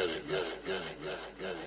together, together, together, together, together.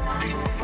Miami.